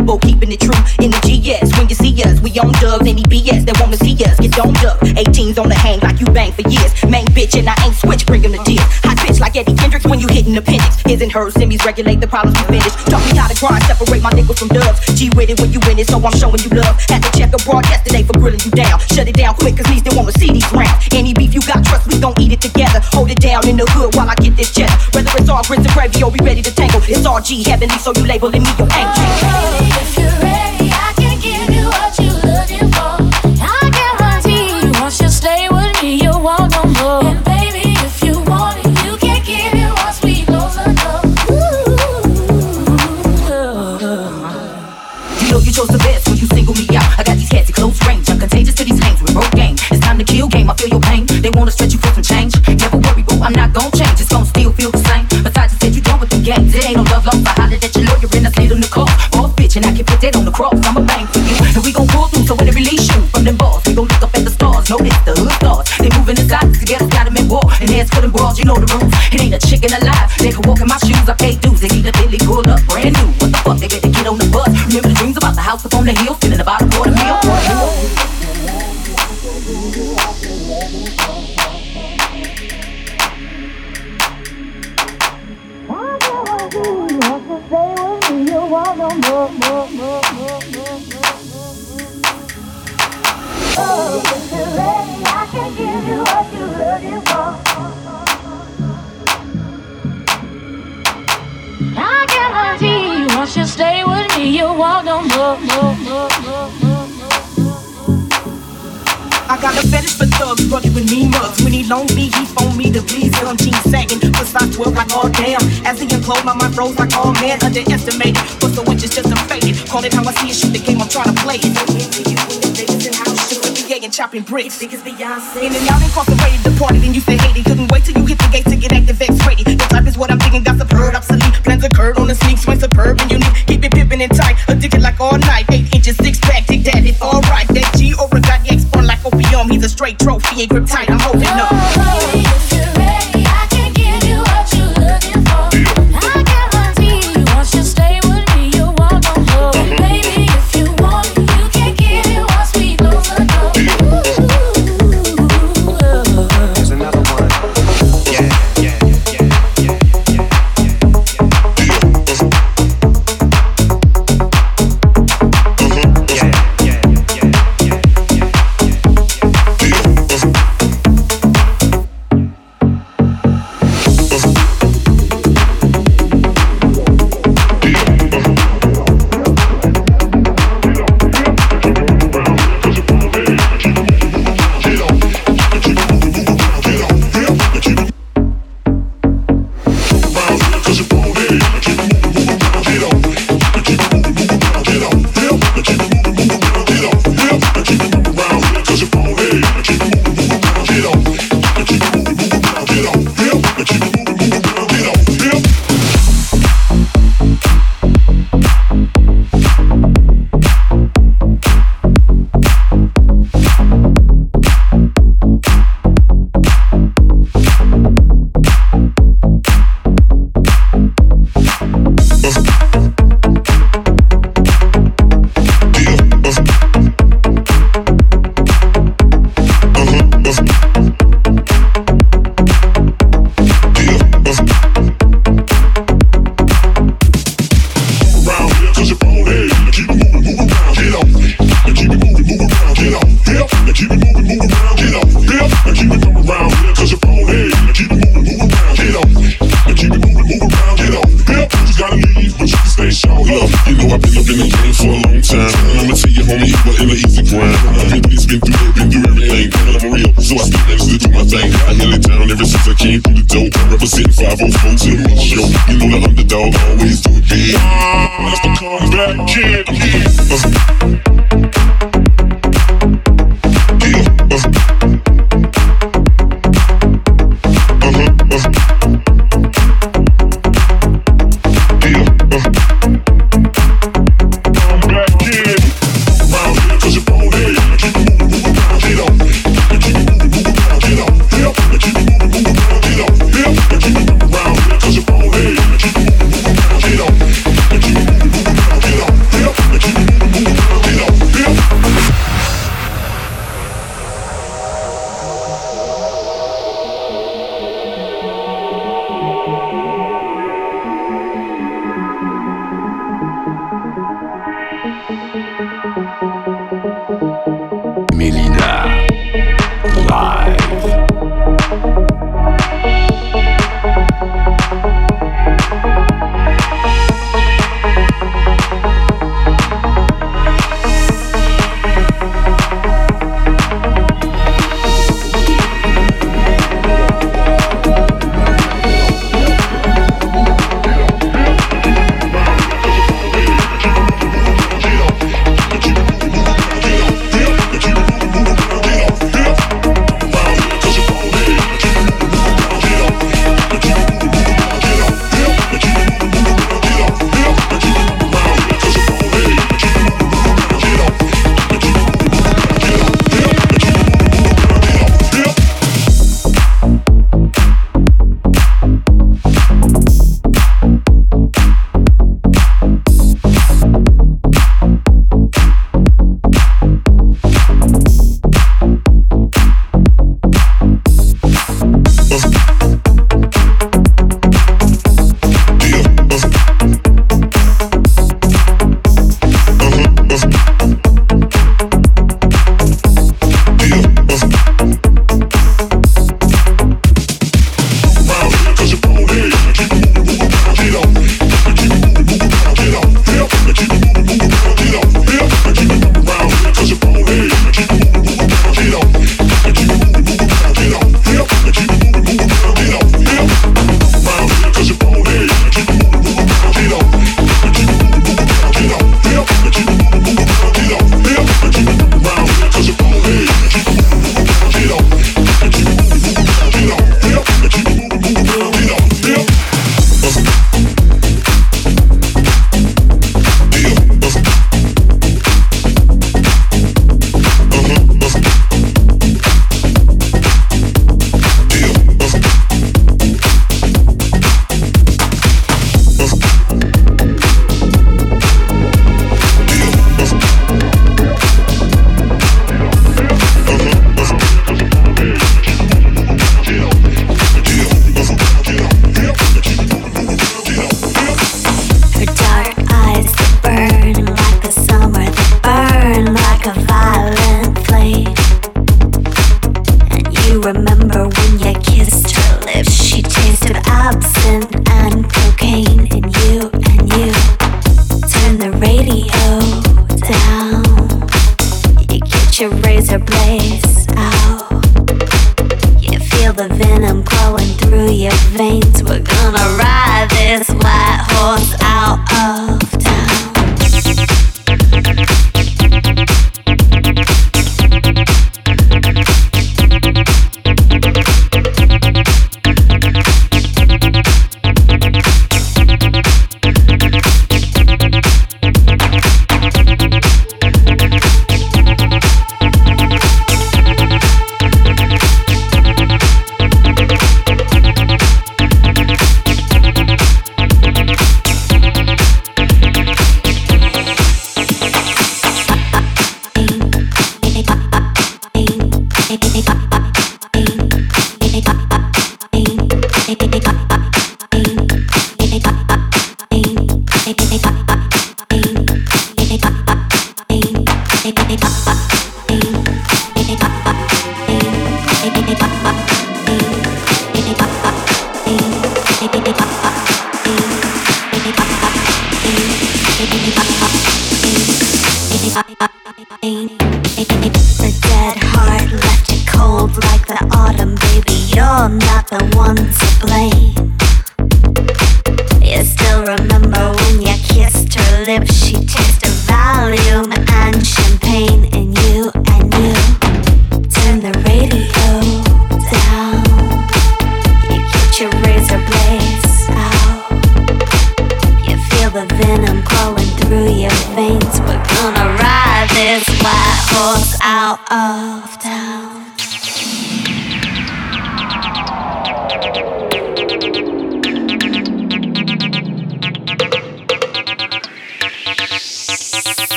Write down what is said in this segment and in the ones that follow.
bow, keeping it true. In the GS, when you on dubs. Any BS that wanna see us, get domed up. 18s on the hang like you bang for years. Main bitch, and I ain't switch, bring him the deal. Hot bitch like Eddie Kendricks when you hitting appendix. His and hers, semis regulate the problems we finish. Taught me how to grind, separate my nickels from dubs. G with it when you win it, so I'm showing you love. Had to check abroad yesterday for grilling you down. Shut it down quick, cause me still wanna see these rounds. Any beef you got, trust we gon' eat it together. Hold it down in the hood while I get this cheddar. Whether it's all grits and gravy or we ready to tangle, it's all G heavenly, so you labeling me your angel. If you're ready, Kill game. I feel your pain. They wanna stretch you for some change. Never worry, boo. I'm not gon' change. It's gon' still feel the same. Besides, you said you done with the games. It ain't no love lost. I hollered at your lawyer and I slid on the call. Boss bitch, and I can put that on the cross. I'ma bang for you, and we gon' pull through. So when they release you from them balls, we gon' look up at the stars. This the hood stars. They moving in the silence together, got them in war. And as for them brawls, you know the rules. It ain't a chicken alive. They can walk in my shoes. I pay dues. They need a Billy pull up brand new. What the fuck? They better get on the bus. Remember the dreams about the house up on the hill, feeling about a. Quarter meal. I can give you what you're looking for. I guarantee once you stay with me, you want no more, more, more, more, more, more. I got a fetish for thugs, rugged with me mugs. When he me, he phone me to please him. Jeans sagging, plus I 12 like all damn. As he unclosed, my mind froze like all man. Underestimated, plus the is just a inflated. Call it how I see it, shoot the game, I'm trying to play it. Into you, the Davison house, shootin' clay and chopping bricks. Niggas Beyonce. In and out incarcerated, departed, and you say hated. Couldn't wait till you hit the gate to get active, X-rated. Your type is what I'm thinking, got superb, obsolete. Plans occurred on the sneak, swing superb and unique. Keep it pimpin' and tight, addicted like all night. Eight inches, six pack, take that, it's alright. That G over got X opium. He's a straight trophy, ain't grip tight, I'm holding up. Oh,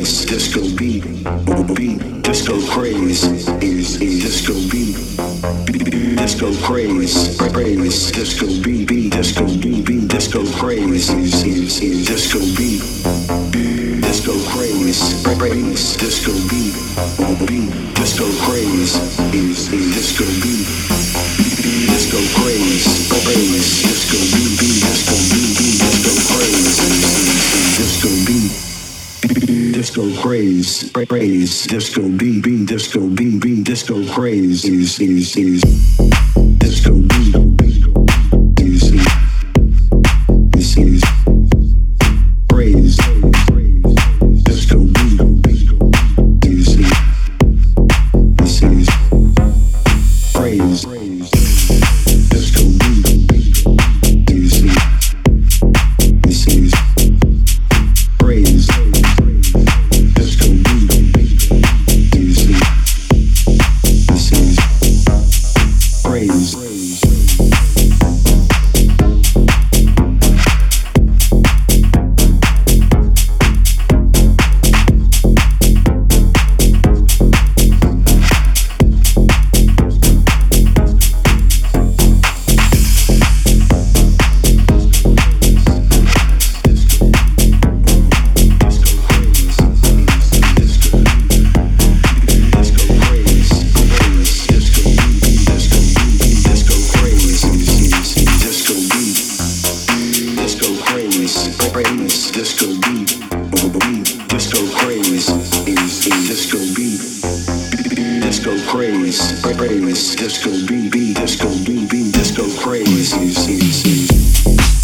craze, disco beat, beat, disco craze, is is disco beat, disco craze, craze, disco beat, beat, disco beat, beat, disco craze, is is is disco beat, disco craze, craze, disco beat, beat, disco craze, is is disco beat, craze, disco beat, disco beat, disco craze, is is is Disco beat, beat, disco beat, beat, disco see, see. Disco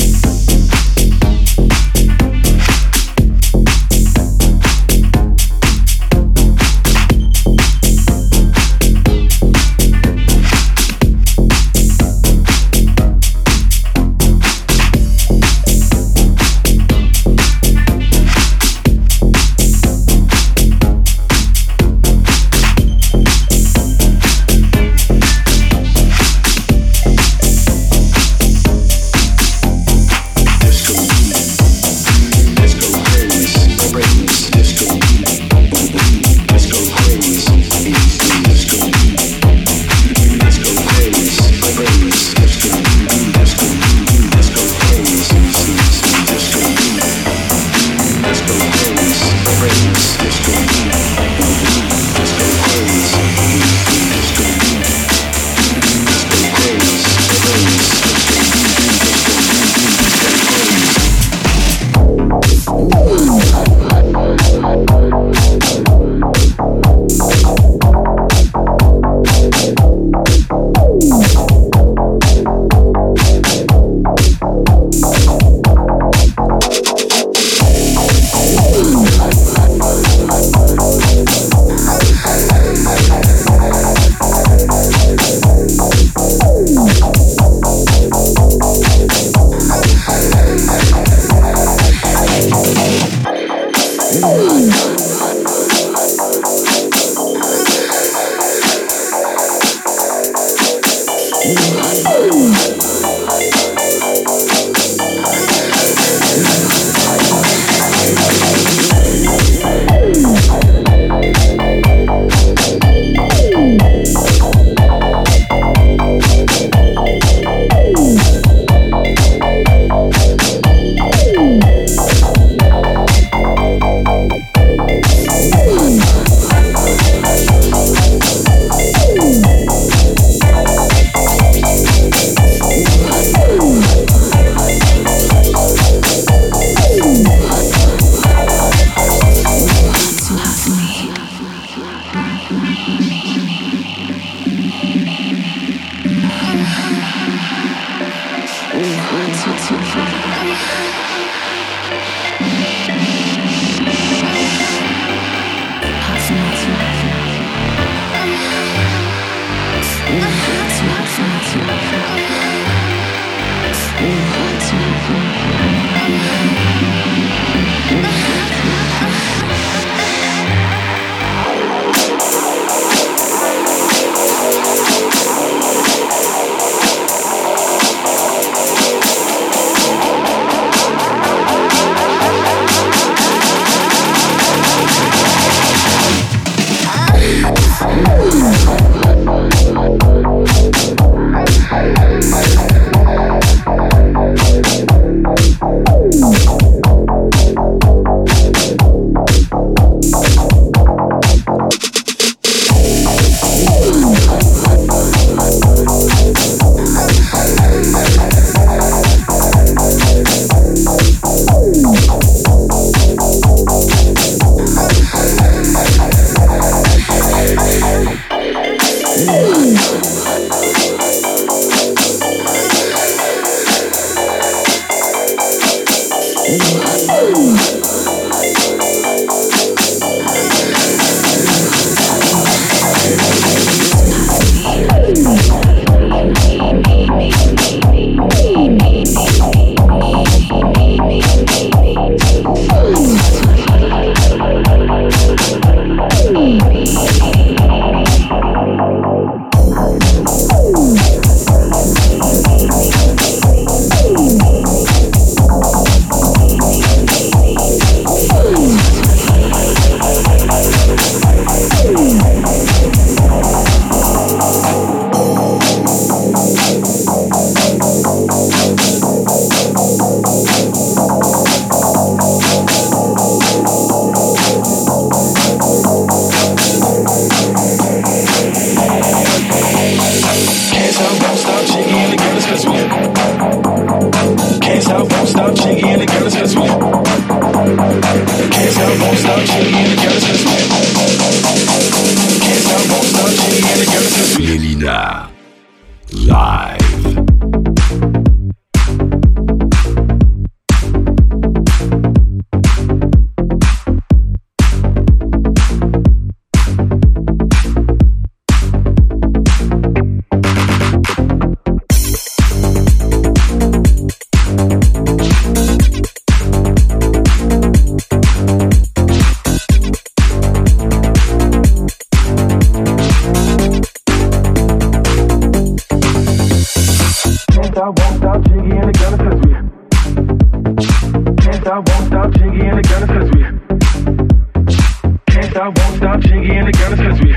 stop, won't stop, and the girls cause we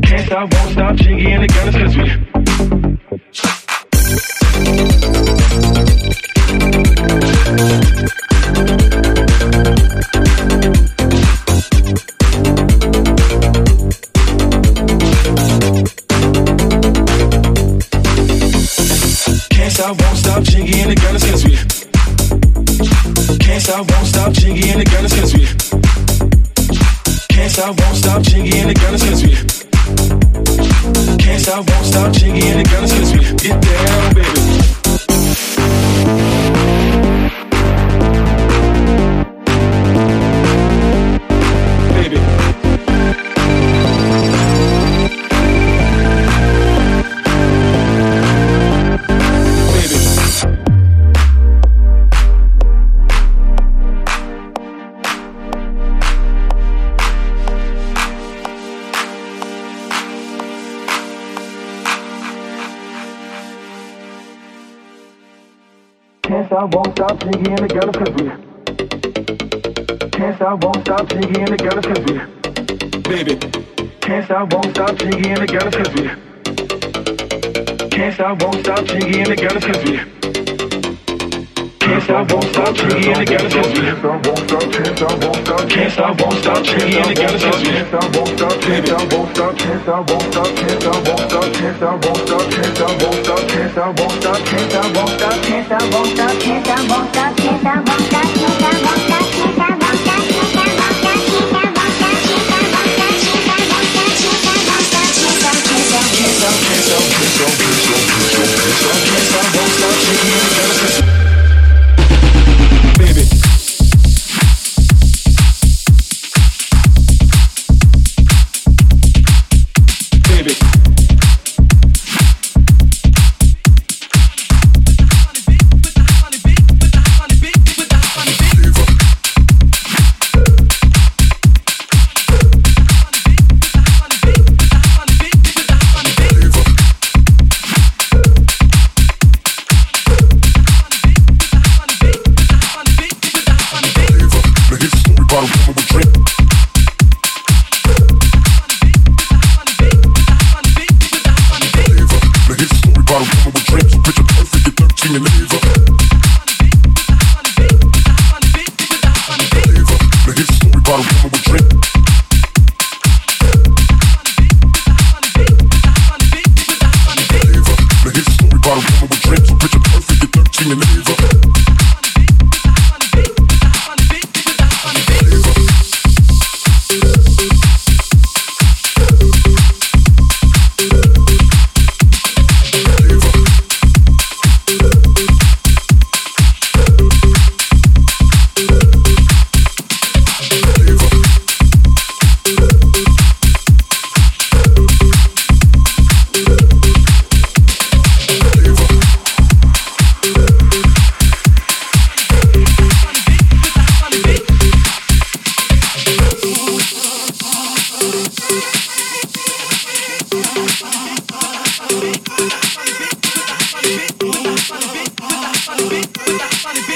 Can't stop, won't stop, and the girls cause we stop, won't stop, Jiggy and the girls cause we Can't stop, singing in the Gatta Pivot. I won't stop, Jiggy and the girls cause we Can't stop, singing in the Gatta Pivot. I won't stop, Jiggy and the girls cause we Can't stop, singing in the Gatta Pivot. I won't stop, Jiggy and the girls cause we Baby Baby Everybody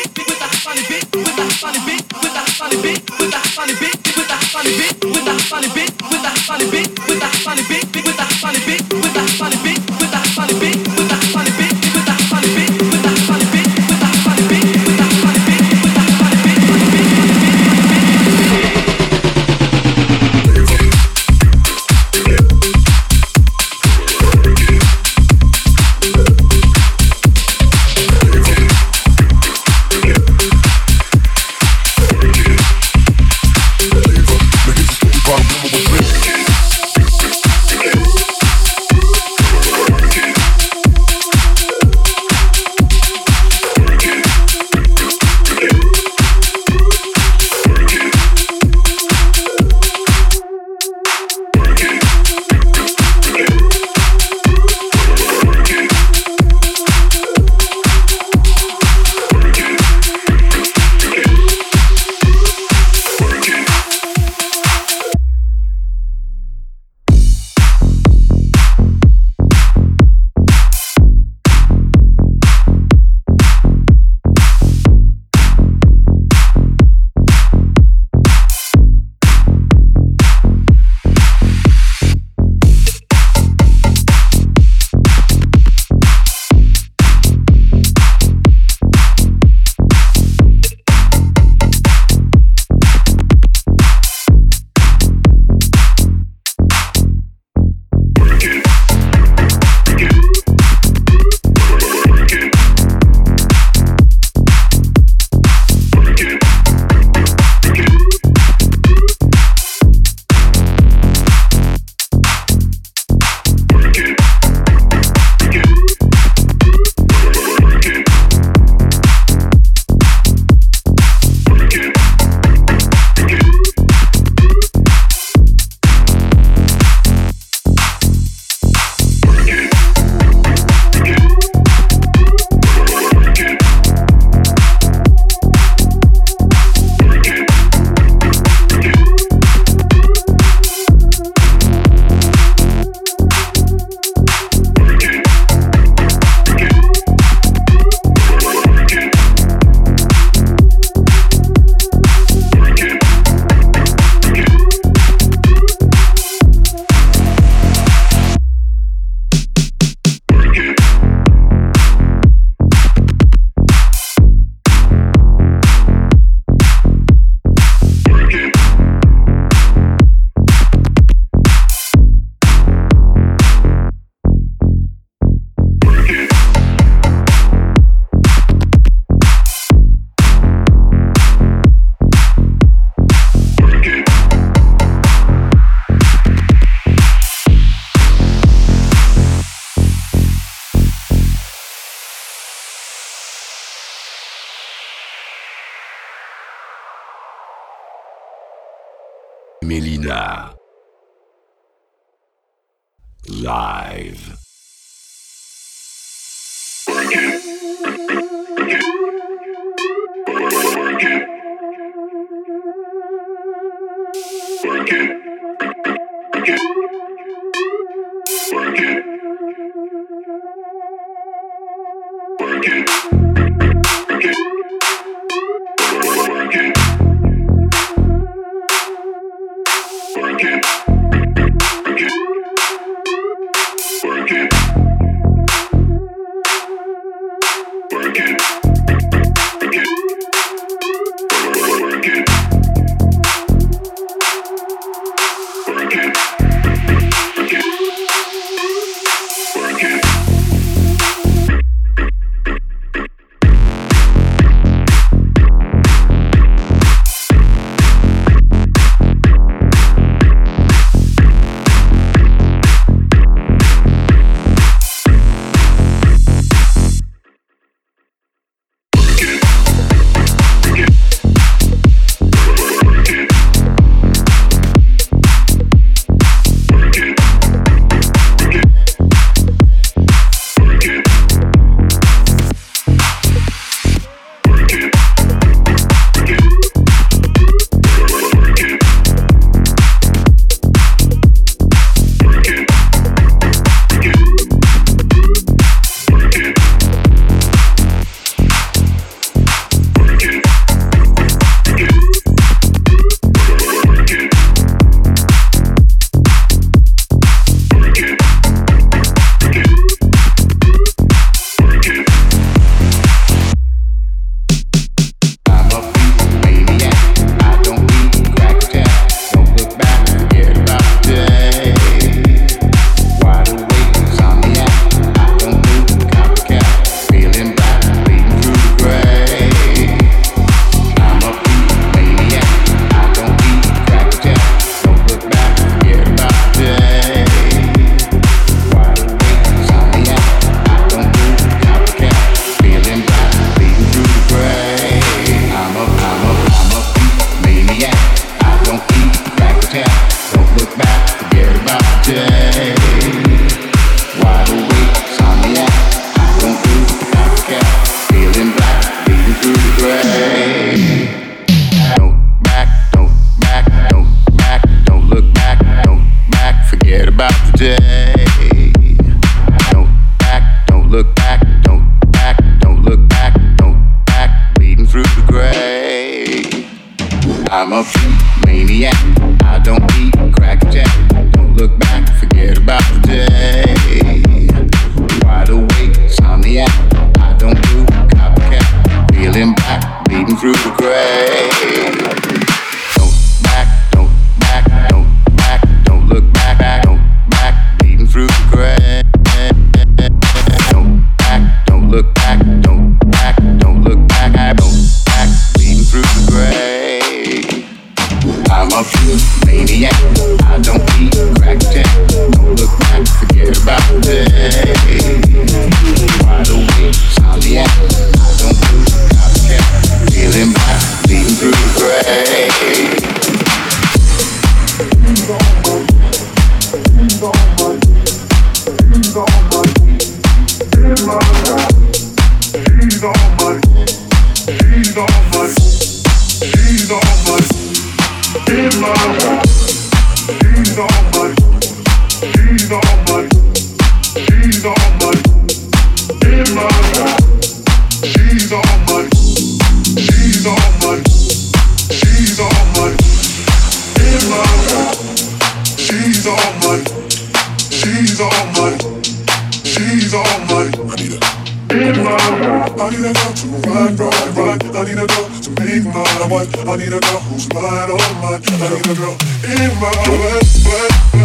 I need a girl to ride, ride, ride. I need a girl to be my wife. I need a girl who's mine, oh all mine. I need a girl in my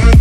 life.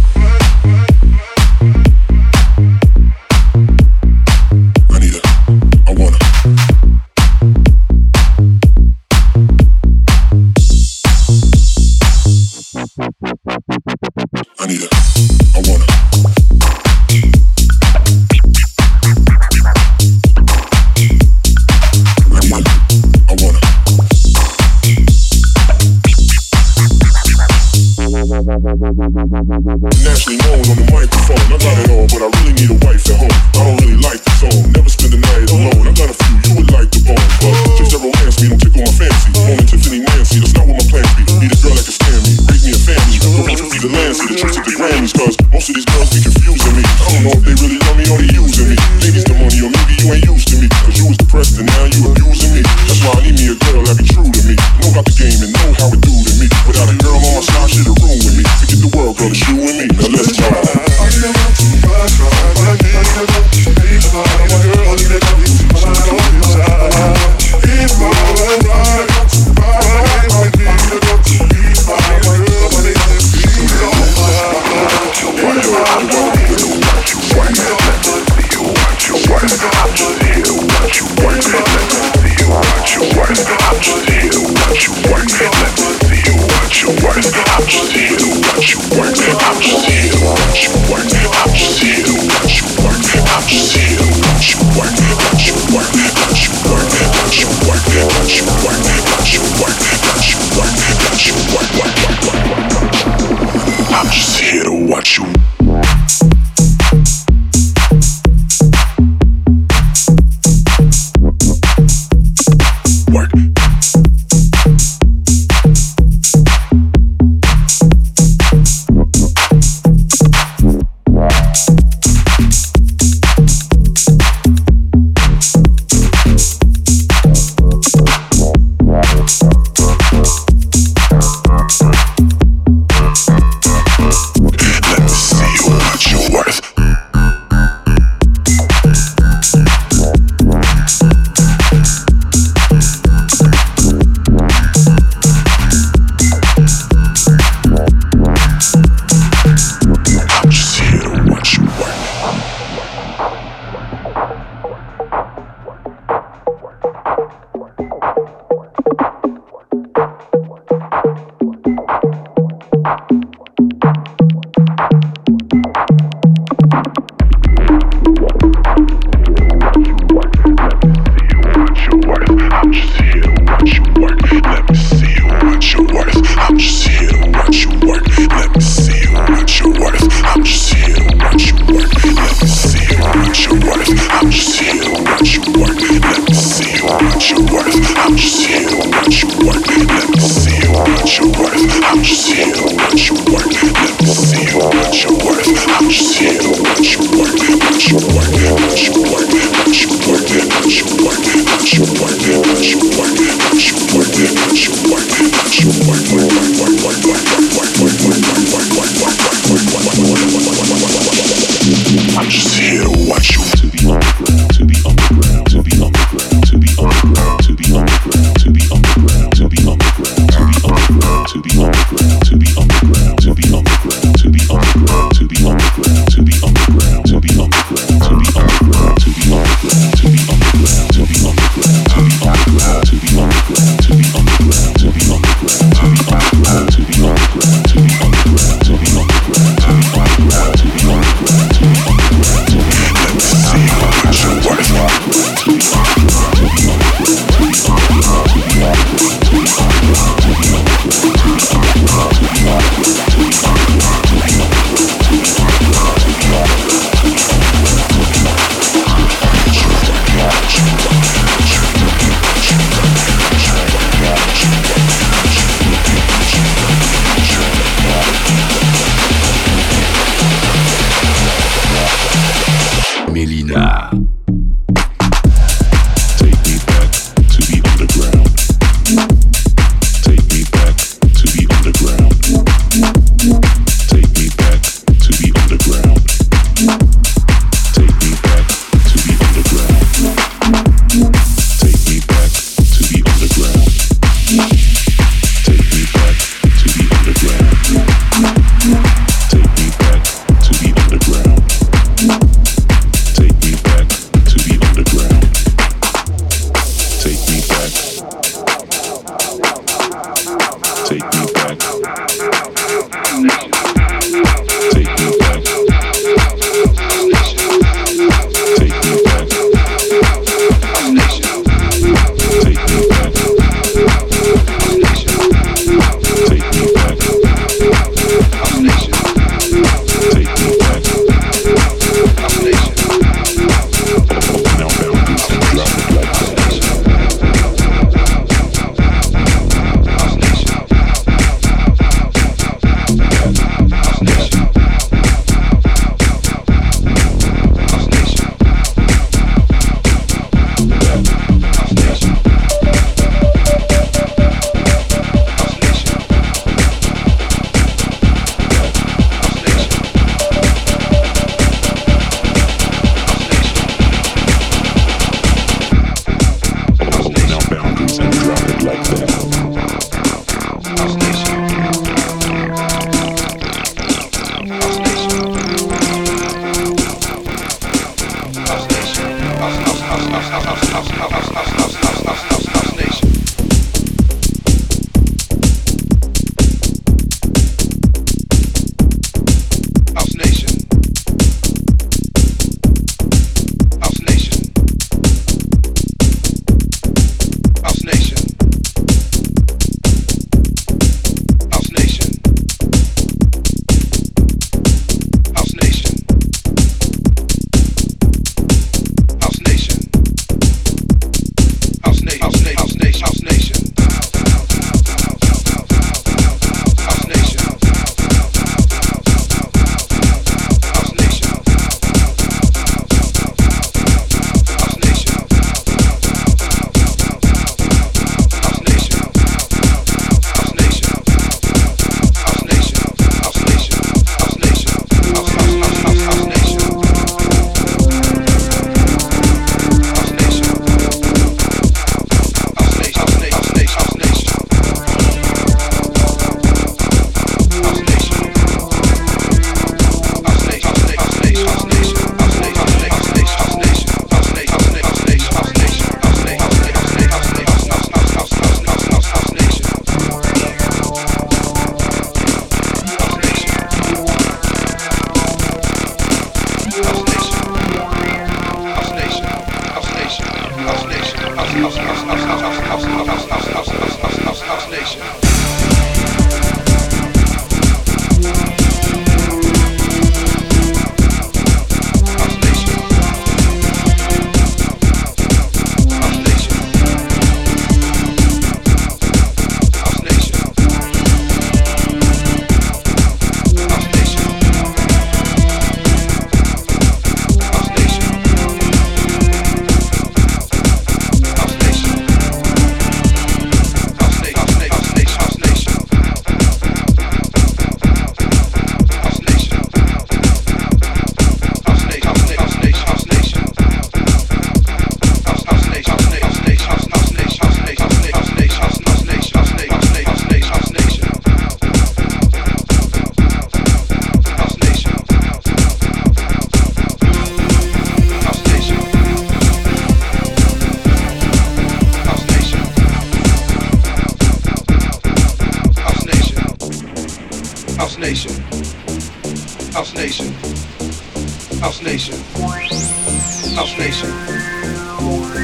House Nation.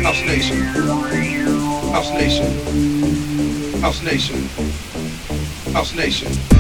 House Nation. House Nation. House Nation. House Nation.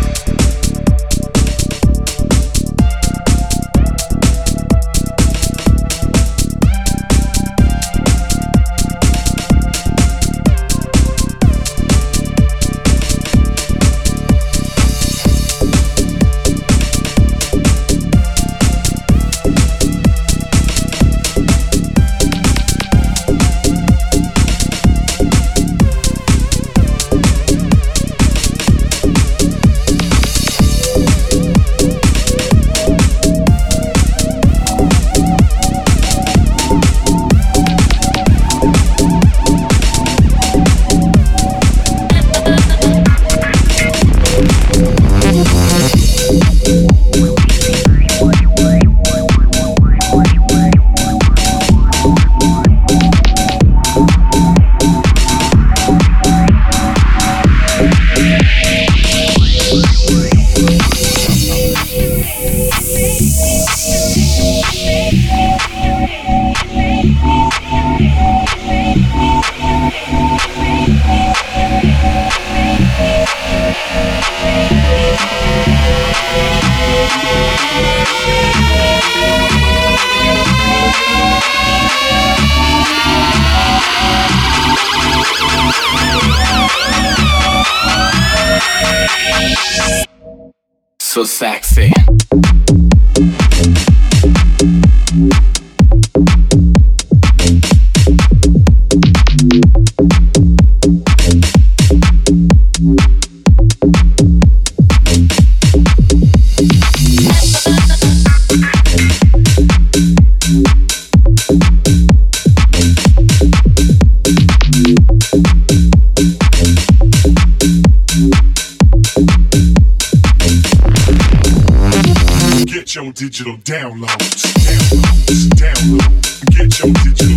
digital downloads. Downloads, downloads. Get your digital